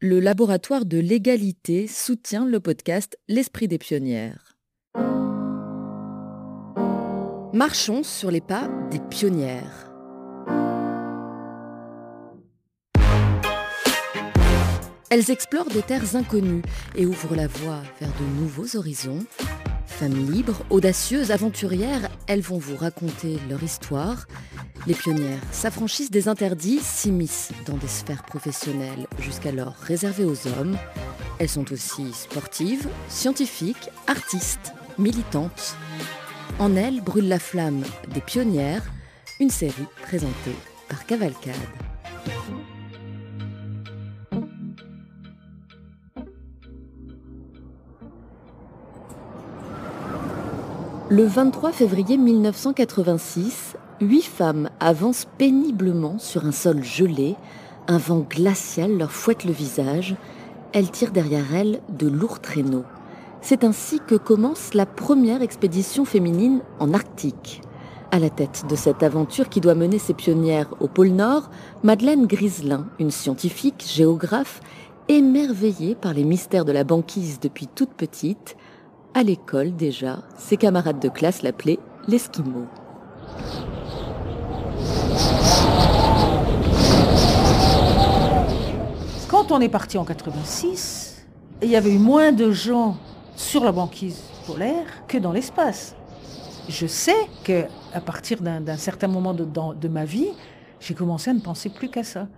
le laboratoire de l'égalité soutient le podcast L'Esprit des pionnières. Marchons sur les pas des pionnières. Elles explorent des terres inconnues et ouvrent la voie vers de nouveaux horizons. Femmes libres, audacieuses, aventurières, elles vont vous raconter leur histoire. Les pionnières s'affranchissent des interdits, s'immiscent dans des sphères professionnelles jusqu'alors réservées aux hommes. Elles sont aussi sportives, scientifiques, artistes, militantes. En elles brûle la flamme des pionnières, une série présentée par Cavalcade. Le 23 février 1986, huit femmes avancent péniblement sur un sol gelé. Un vent glacial leur fouette le visage. Elles tirent derrière elles de lourds traîneaux. C'est ainsi que commence la première expédition féminine en Arctique. À la tête de cette aventure qui doit mener ses pionnières au pôle Nord, Madeleine Griselin, une scientifique, géographe, émerveillée par les mystères de la banquise depuis toute petite, à l'école déjà, ses camarades de classe l'appelaient l'Esquimau. Quand on est parti en 86, il y avait eu moins de gens sur la banquise polaire que dans l'espace. Je sais que à partir d'un certain moment de, de ma vie, j'ai commencé à ne penser plus qu'à ça.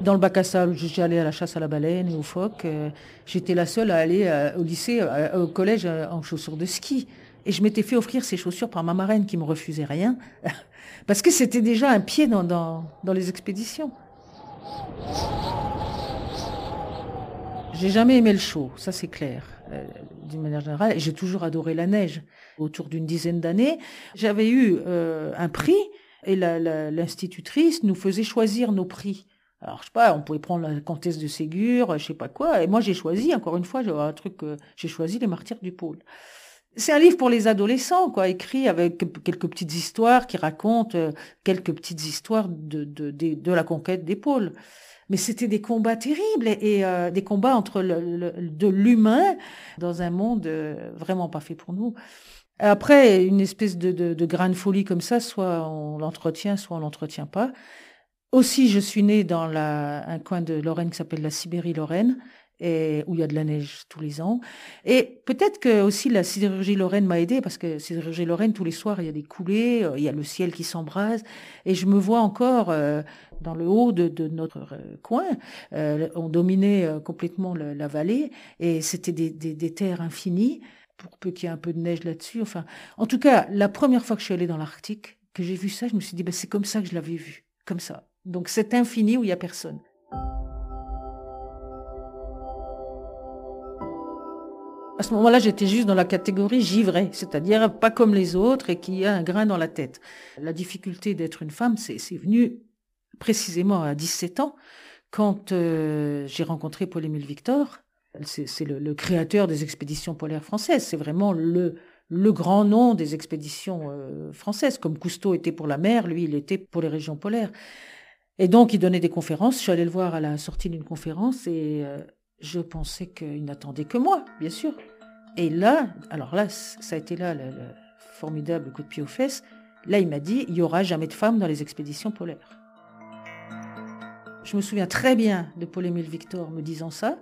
Dans le bac à sable, j'allais à la chasse à la baleine et aux phoques. Euh, j'étais la seule à aller euh, au lycée, euh, au collège en chaussures de ski. Et je m'étais fait offrir ces chaussures par ma marraine qui me refusait rien, parce que c'était déjà un pied dans, dans, dans les expéditions. J'ai jamais aimé le chaud, ça c'est clair, d'une manière générale. J'ai toujours adoré la neige. Autour d'une dizaine d'années, j'avais eu un prix et l'institutrice nous faisait choisir nos prix. Alors, je sais pas, on pouvait prendre la comtesse de Ségur, je sais pas quoi. Et moi, j'ai choisi, encore une fois, j'ai un truc, j'ai choisi les martyrs du pôle. C'est un livre pour les adolescents, quoi, écrit avec quelques petites histoires qui racontent euh, quelques petites histoires de, la conquête des pôles. Mais c'était des combats terribles et, euh, des combats entre de l'humain dans un monde euh, vraiment pas fait pour nous. Après, une espèce de, de, de grain de folie comme ça, soit on l'entretient, soit on l'entretient pas. Aussi, je suis née dans un coin de Lorraine qui s'appelle la Sibérie-Lorraine, où il y a de la neige tous les ans. Et peut-être que aussi la sidérurgie Lorraine m'a aidée parce que sidérurgie Lorraine tous les soirs il y a des coulées, euh, il y a le ciel qui s'embrase et je me vois encore euh, dans le haut de, notre euh, coin. on dominait complètement la vallée et c'était des, terres infinies pour peu qu'il y ait un peu de neige là-dessus. Enfin, en tout cas, la première fois que je suis allée dans l'Arctique, que j'ai vu ça, je me suis dit ben, c'est comme ça que je l'avais vu, comme ça. Donc c'est infini où il n'y a personne. À ce moment-là, j'étais juste dans la catégorie givrée, c'est-à-dire pas comme les autres et qui a un grain dans la tête. La difficulté d'être une femme, c'est venu précisément à 17 ans, quand euh, j'ai rencontré Paul-Émile Victor. C'est le, créateur des expéditions polaires françaises. C'est vraiment le, le grand nom des expéditions euh, françaises. Comme Cousteau était pour la mer, lui, il était pour les régions polaires. Et donc, il donnait des conférences. Je suis allée le voir à la sortie d'une conférence et euh, je pensais qu'il n'attendait que moi, bien sûr. Et là, alors là, ça a été là le, formidable coup de pied aux fesses. Là, il m'a dit, il y aura jamais de femmes dans les expéditions polaires. Je me souviens très bien de Paul-Émile Victor me disant ça.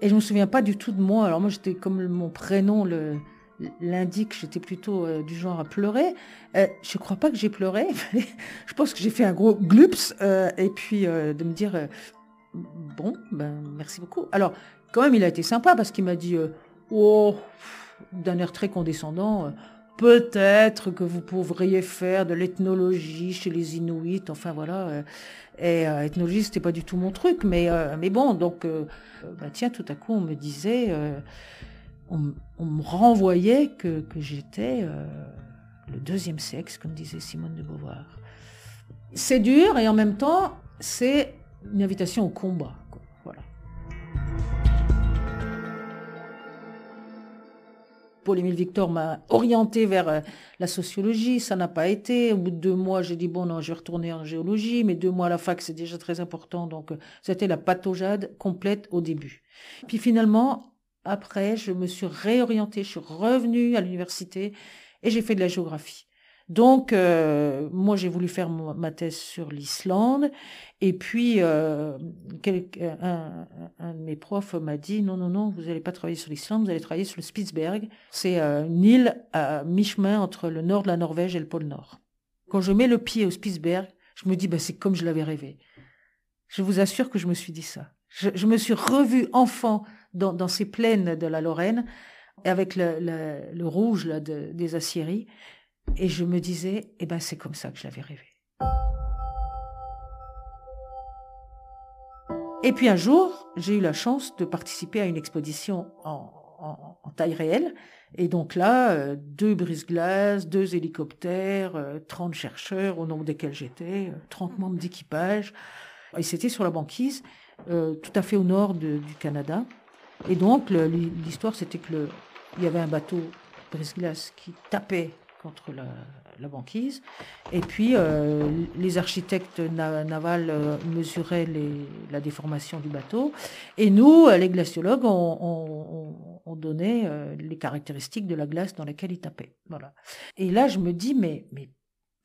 Et je me souviens pas du tout de moi. Alors moi, j'étais comme mon prénom le, l'indique, j'étais plutôt euh, du genre à pleurer. Euh, je crois pas que j'ai pleuré. je pense que j'ai fait un gros glups euh, et puis euh, de me dire bon, ben merci beaucoup. Alors quand même, il a été sympa parce qu'il m'a dit oh d'un air très condescendant. Peut-être que vous pourriez faire de l'ethnologie chez les Inuits, enfin voilà. Et ethnologie, c'était pas du tout mon truc, mais mais bon, donc bah tiens, tout à coup, on me disait on, me renvoyait que, j'étais euh, le deuxième sexe, comme disait Simone de Beauvoir. C'est dur et en même temps, c'est une invitation au combat. Paul-Émile Victor m'a orienté vers euh, la sociologie, ça n'a pas été. Au bout de deux mois, j'ai dit bon non, je vais retourner en géologie, mais deux mois à la fac, c'est déjà très important, donc euh, c'était la pataujade complète au début. Puis finalement, après, je me suis réorientée, je suis revenue à l'université et j'ai fait de la géographie. Donc, euh, moi, j'ai voulu faire ma thèse sur l'Islande. Et puis, euh, un, de mes profs m'a dit, non, non, non, vous n'allez pas travailler sur l'Islande, vous allez travailler sur le Spitzberg. C'est euh, une île à mi-chemin entre le nord de la Norvège et le pôle Nord. Quand je mets le pied au Spitzberg, je me dis, bah, c'est comme je l'avais rêvé. Je vous assure que je me suis dit ça. Je, je me suis revue enfant dans, ces plaines de la Lorraine, avec le, rouge des aciéries. Et je me disais, eh ben, c'est comme ça que je l'avais rêvé. Et puis un jour, j'ai eu la chance de participer à une exposition en, taille réelle. Et donc là, euh, deux brise-glaces, deux hélicoptères, 30 euh, chercheurs au nombre desquels j'étais, 30 euh, membres d'équipage. Et c'était sur la banquise, tout à fait au nord du Canada. Et donc l'histoire, c'était que le, il y avait un bateau brise-glace qui tapait contre la, banquise. Et puis, euh, les architectes navals euh, mesuraient la déformation du bateau. Et nous, les glaciologues, on, on, donnait euh, les caractéristiques de la glace dans laquelle il tapait. Voilà. Et là, je me dis, mais, mais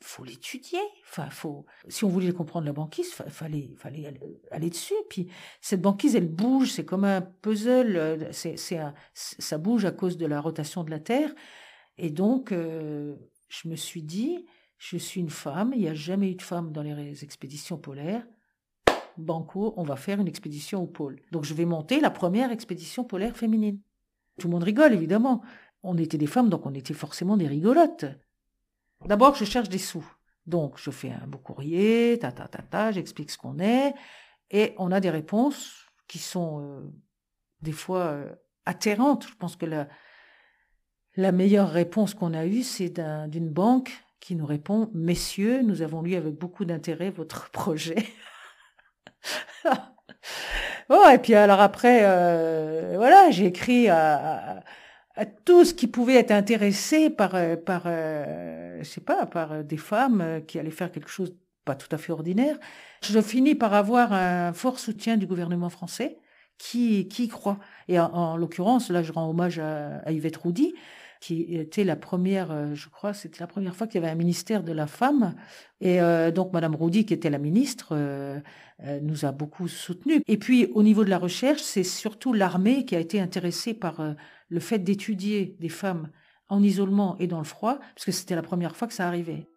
faut l'étudier. Enfin, faut. Si on voulait comprendre la banquise, il fallait, fallait aller, dessus. Puis cette banquise, elle bouge. C'est comme un puzzle. C'est, c'est ça bouge à cause de la rotation de la Terre. Et donc, euh, je me suis dit, je suis une femme, il n'y a jamais eu de femme dans les expéditions polaires. Banco, on va faire une expédition au pôle. Donc je vais monter la première expédition polaire féminine. Tout le monde rigole, évidemment. On était des femmes, donc on était forcément des rigolotes. D'abord, je cherche des sous. Donc, je fais un beau courrier, ta ta ta j'explique ce qu'on est, et on a des réponses qui sont euh, des fois euh, atterrantes. Je pense que la, meilleure réponse qu'on a eue, c'est d'une banque qui nous répond Messieurs, nous avons lu avec beaucoup d'intérêt votre projet. oh, et puis alors après, euh, voilà, j'ai écrit à, tout ce qui pouvait être intéressé par, euh, par euh, je sais pas, par des femmes qui allaient faire quelque chose pas tout à fait ordinaire. Je finis par avoir un fort soutien du gouvernement français qui, qui croit. Et en, l'occurrence, là, je rends hommage à, à Yvette Roudy, qui était la première, euh, je crois, c'était la première fois qu'il y avait un ministère de la femme. Et euh, donc, Madame Roudy, qui était la ministre, euh, nous a beaucoup soutenus. Et puis, au niveau de la recherche, c'est surtout l'armée qui a été intéressée par le fait d'étudier des femmes en isolement et dans le froid, parce que c'était la première fois que ça arrivait.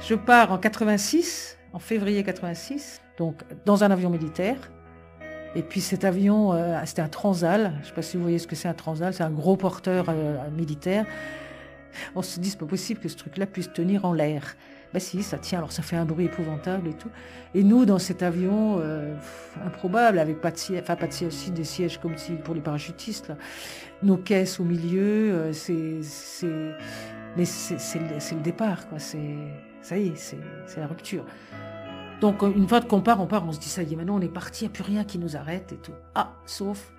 Je pars en 86, en février 86, donc dans un avion militaire. Et puis cet avion, euh, c'était un Transal. Je ne sais pas si vous voyez ce que c'est un Transal. C'est un gros porteur euh, militaire. On se dit, c'est pas possible que ce truc-là puisse tenir en l'air. Ben si, ça tient. Alors ça fait un bruit épouvantable et tout. Et nous, dans cet avion euh, improbable, avec pas de siège, enfin des sièges comme si pour les parachutistes, nos caisses au milieu, c'est, c'est, le, départ, quoi. Ça y est, c'est la rupture. Donc une fois qu'on part, on part, on se dit ça y est, maintenant on est parti, il n'y a plus rien qui nous arrête et tout. Ah, sauf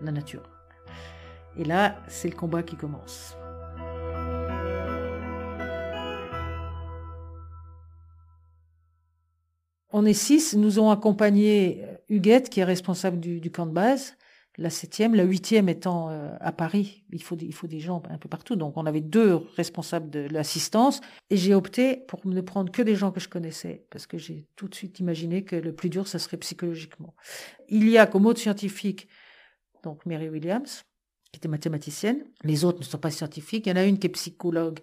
la nature. Et là, c'est le combat qui commence. On est six, nous ont accompagné Huguette, qui est responsable du, du camp de base, la septième, la huitième étant euh, à Paris. Il faut, il faut des gens un peu partout. Donc, on avait deux responsables de l'assistance. Et j'ai opté pour ne prendre que des gens que je connaissais, parce que j'ai tout de suite imaginé que le plus dur, ça serait psychologiquement. Il y a comme autre scientifique, donc Mary Williams, qui était mathématicienne. Les autres ne sont pas scientifiques. Il y en a une qui est psychologue,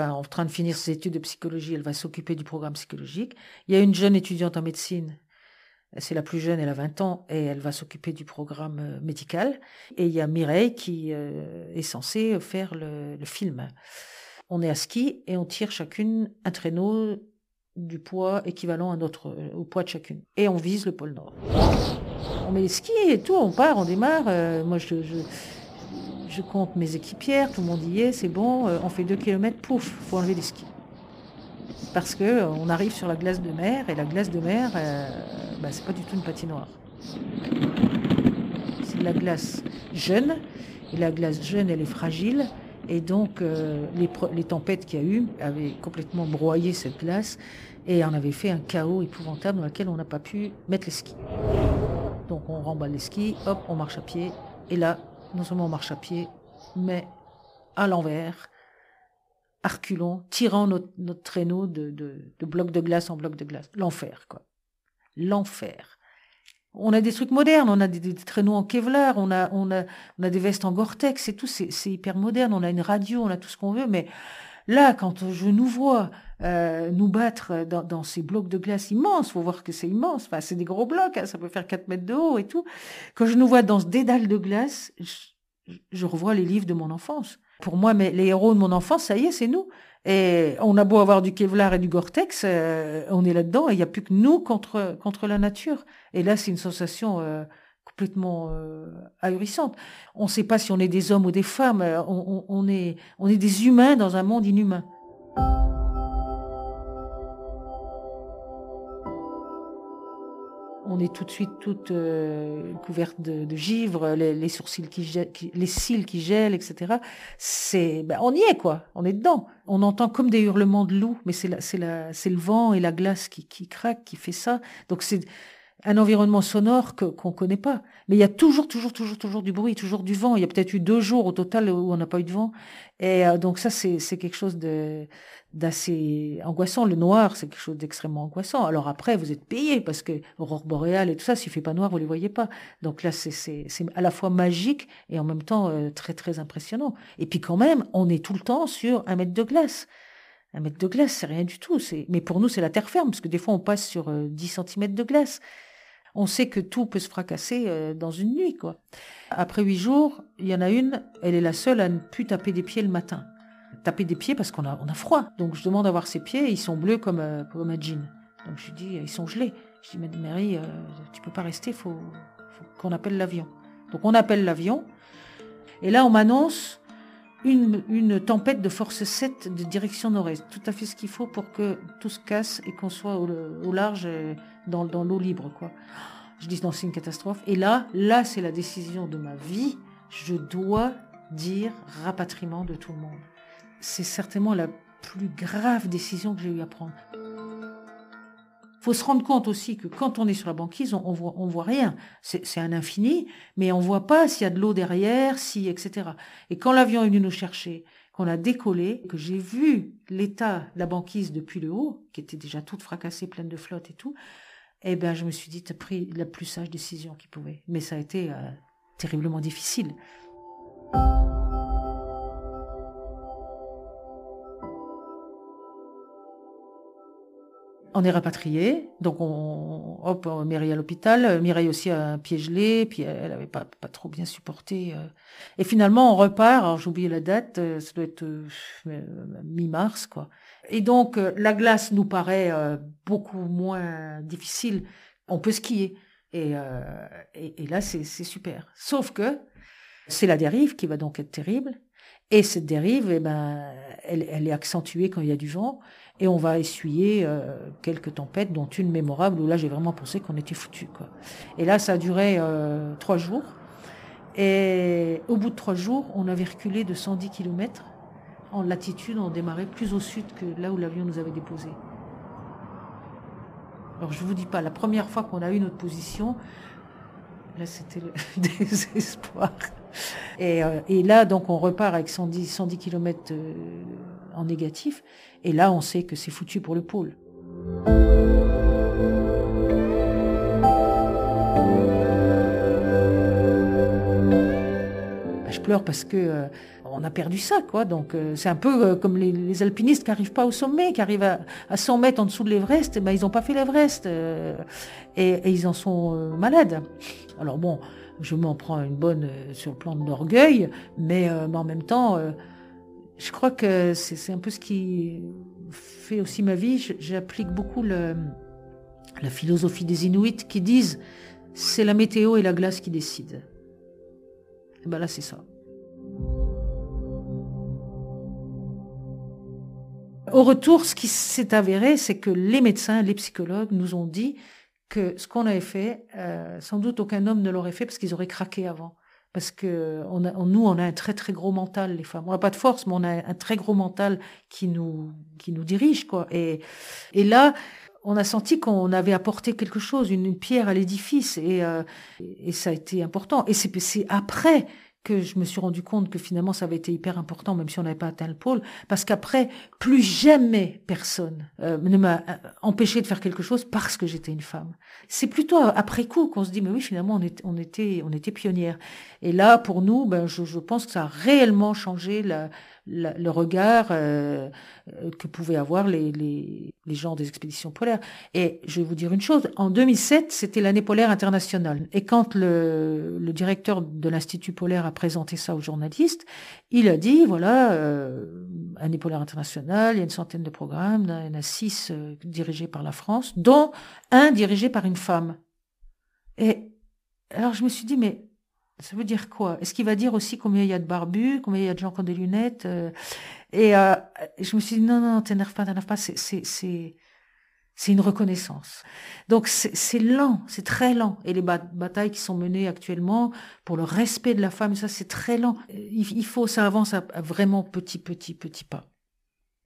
en train de finir ses études de psychologie. Elle va s'occuper du programme psychologique. Il y a une jeune étudiante en médecine c'est la plus jeune, elle a 20 ans et elle va s'occuper du programme euh, médical. Et il y a Mireille qui euh, est censée faire le, film. On est à ski et on tire chacune un traîneau du poids équivalent euh, au poids de chacune. Et on vise le pôle Nord. On met les skis et tout, on part, on démarre. moi, je, je, compte mes équipières, tout le monde y est, c'est bon. on fait deux kilomètres, pouf, faut enlever les skis parce que on arrive sur la glace de mer et la glace de mer, euh, bah, c'est pas du tout une patinoire. C'est de la glace jeune, et la glace jeune, elle est fragile, et donc euh, les, les, tempêtes qu'il y a eu avaient complètement broyé cette glace, et on avait fait un chaos épouvantable dans lequel on n'a pas pu mettre les skis. Donc on remballe les skis, hop, on marche à pied, et là, non seulement on marche à pied, mais à l'envers, arculons, tirant notre, traîneau de, de, bloc de glace en bloc de glace. L'enfer, quoi. L'enfer. On a des trucs modernes, on a des, traîneaux en Kevlar, on a, on, a, on a des vestes en Gore-Tex et tout, c'est hyper moderne, on a une radio, on a tout ce qu'on veut, mais là, quand je nous vois euh, nous battre dans, ces blocs de glace immenses, faut voir que c'est immense, enfin, c'est des gros blocs, hein, ça peut faire 4 mètres de haut et tout, quand je nous vois dans ce dédale de glace, je revois les livres de mon enfance. Pour moi, mais les héros de mon enfance, ça y est, c'est nous. Et on a beau avoir du Kevlar et du Gore-Tex, euh, on est là-dedans et il n'y a plus que nous contre, contre la nature. Et là, c'est une sensation euh, complètement euh, ahurissante. On ne sait pas si on est des hommes ou des femmes, on, on, est, on est des humains dans un monde inhumain. On est tout de suite toute euh, couverte de, givre, les, sourcils qui, gèlent, les cils qui gèlent, etc. C'est, ben, on y est quoi, on est dedans. On entend comme des hurlements de loups, mais c'est c'est c'est le vent et la glace qui, qui craque, qui fait ça. Donc un environnement sonore que qu'on connaît pas. Mais il y a toujours, toujours, toujours, toujours du bruit, toujours du vent. Il y a peut-être eu deux jours au total où on n'a pas eu de vent. Et euh, donc ça, c'est quelque chose de d'assez angoissant. Le noir, c'est quelque chose d'extrêmement angoissant. Alors après, vous êtes payé parce que aurore boréale et tout ça, s'il fait pas noir, vous les voyez pas. Donc là, c'est à la fois magique et en même temps euh, très très impressionnant. Et puis quand même, on est tout le temps sur un mètre de glace. Un mètre de glace, c'est rien du tout. Mais pour nous, c'est la terre ferme parce que des fois, on passe sur 10 euh, cm de glace on sait que tout peut se fracasser euh, dans une nuit. Après huit jours, il y en a une, elle est la seule à ne plus taper des pieds le matin. Taper des pieds parce qu'on a, froid. Donc je demande à voir ses pieds, ils sont bleus comme, euh, un jean. Donc je lui dis, ils sont gelés. Je dis, Marie, euh, tu peux pas rester, faut, faut qu'on appelle l'avion. Donc on appelle l'avion. Et là, on m'annonce une, tempête de force 7 de direction nord-est. Tout à fait ce qu'il faut pour que tout se casse et qu'on soit au, au large dans, l'eau libre, quoi. Je dis non, c'est une catastrophe. Et là, là, c'est la décision de ma vie. Je dois dire rapatriement de tout le monde. C'est certainement la plus grave décision que j'ai eu à prendre. Faut se rendre compte aussi que quand on est sur la banquise, on, on voit, on voit rien. C'est un infini, mais on voit pas s'il y a de l'eau derrière, si, etc. Et quand l'avion est venu nous chercher, qu'on a décollé, que j'ai vu l'état de la banquise depuis le haut, qui était déjà toute fracassée, pleine de flotte et tout, eh ben, je me suis dit, tu as pris la plus sage décision qu'il pouvait. Mais ça a été euh, terriblement difficile. On est rapatrié, donc on, hop, on Mireille à l'hôpital. Mireille aussi a un pied gelé, puis elle avait pas, trop bien supporté. Euh. Et finalement, on repart. Alors j'ai oublié la date, euh, ça doit être mi-mars, quoi. Et donc, euh, la glace nous paraît euh, beaucoup moins difficile. On peut skier. Et, euh, et, là, c'est super. Sauf que c'est la dérive qui va donc être terrible. Et cette dérive, eh ben, elle, est accentuée quand il y a du vent. Et on va essuyer quelques tempêtes, dont une mémorable, où là, j'ai vraiment pensé qu'on était foutu. Et là, ça a duré trois jours. Et au bout de trois jours, on avait reculé de 110 kilomètres en latitude, on démarrait plus au sud que là où l'avion nous avait déposé. Alors je vous dis pas, la première fois qu'on a eu notre position, là c'était le désespoir. Et, euh, et, là, donc on repart avec 110, 110 km en négatif, et là on sait que c'est foutu pour le pôle. Je pleure parce que euh, on a perdu ça, quoi. Donc euh, c'est un peu euh, comme les, alpinistes qui n'arrivent pas au sommet, qui arrivent à, à 100 mètres en dessous de l'Everest, eh ben ils n'ont pas fait l'Everest et, ils en sont malades. Alors bon, je m'en prends une bonne sur le plan de l'orgueil, mais, en même temps, je crois que c'est un peu ce qui fait aussi ma vie. J'applique beaucoup la philosophie des Inuits qui disent c'est la météo et la glace qui décident. Et ben là, c'est ça. Au retour, ce qui s'est avéré, c'est que les médecins, les psychologues nous ont dit que ce qu'on avait fait, euh, sans doute aucun homme ne l'aurait fait parce qu'ils auraient craqué avant. Parce que on a, nous, on a un très très gros mental, les femmes. On n'a pas de force, mais on a un très gros mental qui nous qui nous dirige, quoi. Et et là, on a senti qu'on avait apporté quelque chose, une, pierre à l'édifice, et, euh, et ça a été important. Et c'est après que je me suis rendu compte que finalement ça avait été hyper important, même si on n'avait pas atteint le pôle, parce qu'après, plus jamais personne euh, ne m'a euh, empêché de faire quelque chose parce que j'étais une femme. C'est plutôt après coup qu'on se dit, mais oui, finalement, on, est, on était, on était pionnière. Et là, pour nous, ben, je, je pense que ça a réellement changé la, le regard euh, que pouvaient avoir les, les, les, gens des expéditions polaires. Et je vais vous dire une chose, en 2007, c'était l'année polaire internationale. Et quand le, le directeur de l'Institut polaire a présenté ça aux journalistes, il a dit, voilà, euh, année polaire internationale, il y a une centaine de programmes, il y en a six euh, dirigés par la France, dont un dirigé par une femme. Et alors je me suis dit, mais ça veut dire quoi? Est-ce qu'il va dire aussi combien il y a de barbus, combien il y a de gens qui ont des lunettes euh? Et euh, je me suis dit non, non, t'énerve pas, t'énerve pas. C'est, une reconnaissance. Donc c'est lent, c'est très lent. Et les batailles qui sont menées actuellement pour le respect de la femme, ça c'est très lent. Il, faut, ça avance à vraiment petit, petit, petit pas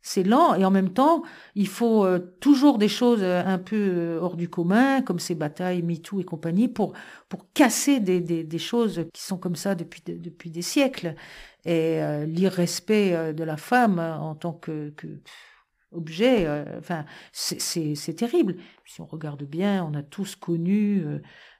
c'est lent et en même temps, il faut euh, toujours des choses euh, un peu euh, hors du commun, comme ces batailles MeToo et compagnie, pour, pour casser des, des, des choses qui sont comme ça depuis, depuis des siècles. Et l'irrespect de la femme en tant que, que objet, enfin, c'est terrible. Si on regarde bien, on a tous connu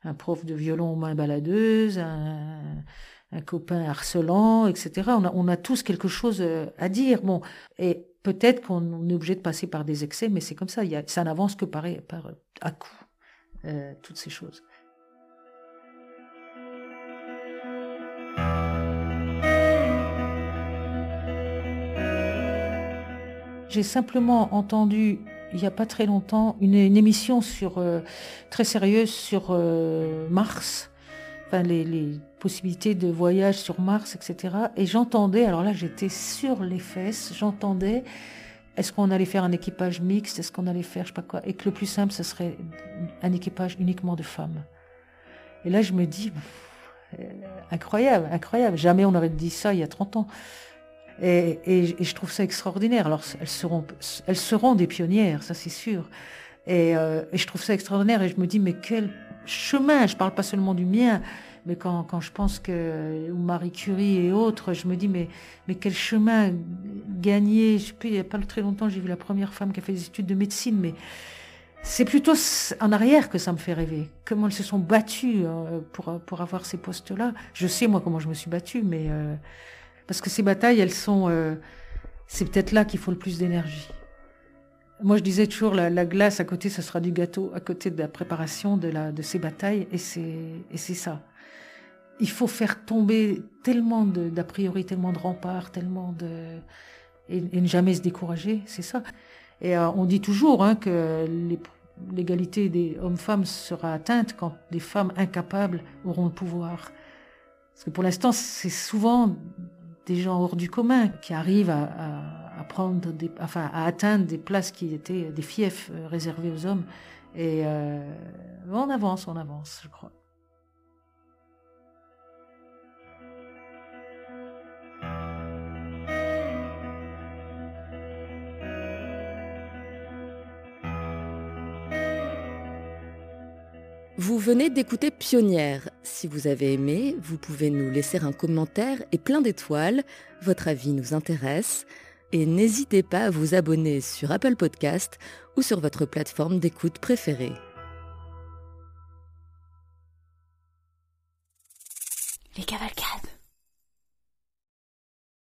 un prof de violon main baladeuse, un, un copain harcelant, etc. On a, on a tous quelque chose à dire. Bon, et peut-être qu'on est obligé de passer par des excès, mais c'est comme ça. Ça n'avance que par, à coup, euh, toutes ces choses. J'ai simplement entendu il n'y a pas très longtemps une, émission sur euh, très sérieuse sur euh, Mars, enfin les possibilités de voyage sur Mars, etc. Et j'entendais, alors là j'étais sur les fesses, j'entendais est-ce qu'on allait faire un équipage mixte, est-ce qu'on allait faire je sais pas quoi, et que le plus simple ce serait un équipage uniquement de femmes. Et là je me dis, euh, incroyable, incroyable, jamais on aurait dit ça il y a 30 ans. Et, et, je trouve ça extraordinaire. Alors elles seront, elles seront des pionnières, ça c'est sûr. Et, euh, et, je trouve ça extraordinaire et je me dis mais quel chemin, je parle pas seulement du mien, mais quand, quand je pense que Marie Curie et autres, je me dis mais mais quel chemin gagner. Je sais plus, il n'y a pas très longtemps, j'ai vu la première femme qui a fait des études de médecine, mais c'est plutôt en arrière que ça me fait rêver. Comment elles se sont battues euh, pour pour avoir ces postes-là. Je sais moi comment je me suis battue, mais euh, parce que ces batailles, elles sont, euh, c'est peut-être là qu'il faut le plus d'énergie. Moi, je disais toujours, la, la, glace à côté, ce sera du gâteau, à côté de la préparation de, la, de ces batailles, et c'est ça il faut faire tomber tellement d'a priori, tellement de remparts, tellement de et, ne jamais se décourager, c'est ça. Et euh, on dit toujours hein, que l'égalité des hommes-femmes sera atteinte quand des femmes incapables auront le pouvoir. Parce que pour l'instant, c'est souvent des gens hors du commun qui arrivent à, atteindre des places qui étaient des fiefs euh, réservés aux hommes. Et euh, on avance, on avance, je crois. Vous venez d'écouter Pionnière. Si vous avez aimé, vous pouvez nous laisser un commentaire et plein d'étoiles. Votre avis nous intéresse. Et n'hésitez pas à vous abonner sur Apple Podcast ou sur votre plateforme d'écoute préférée. Les.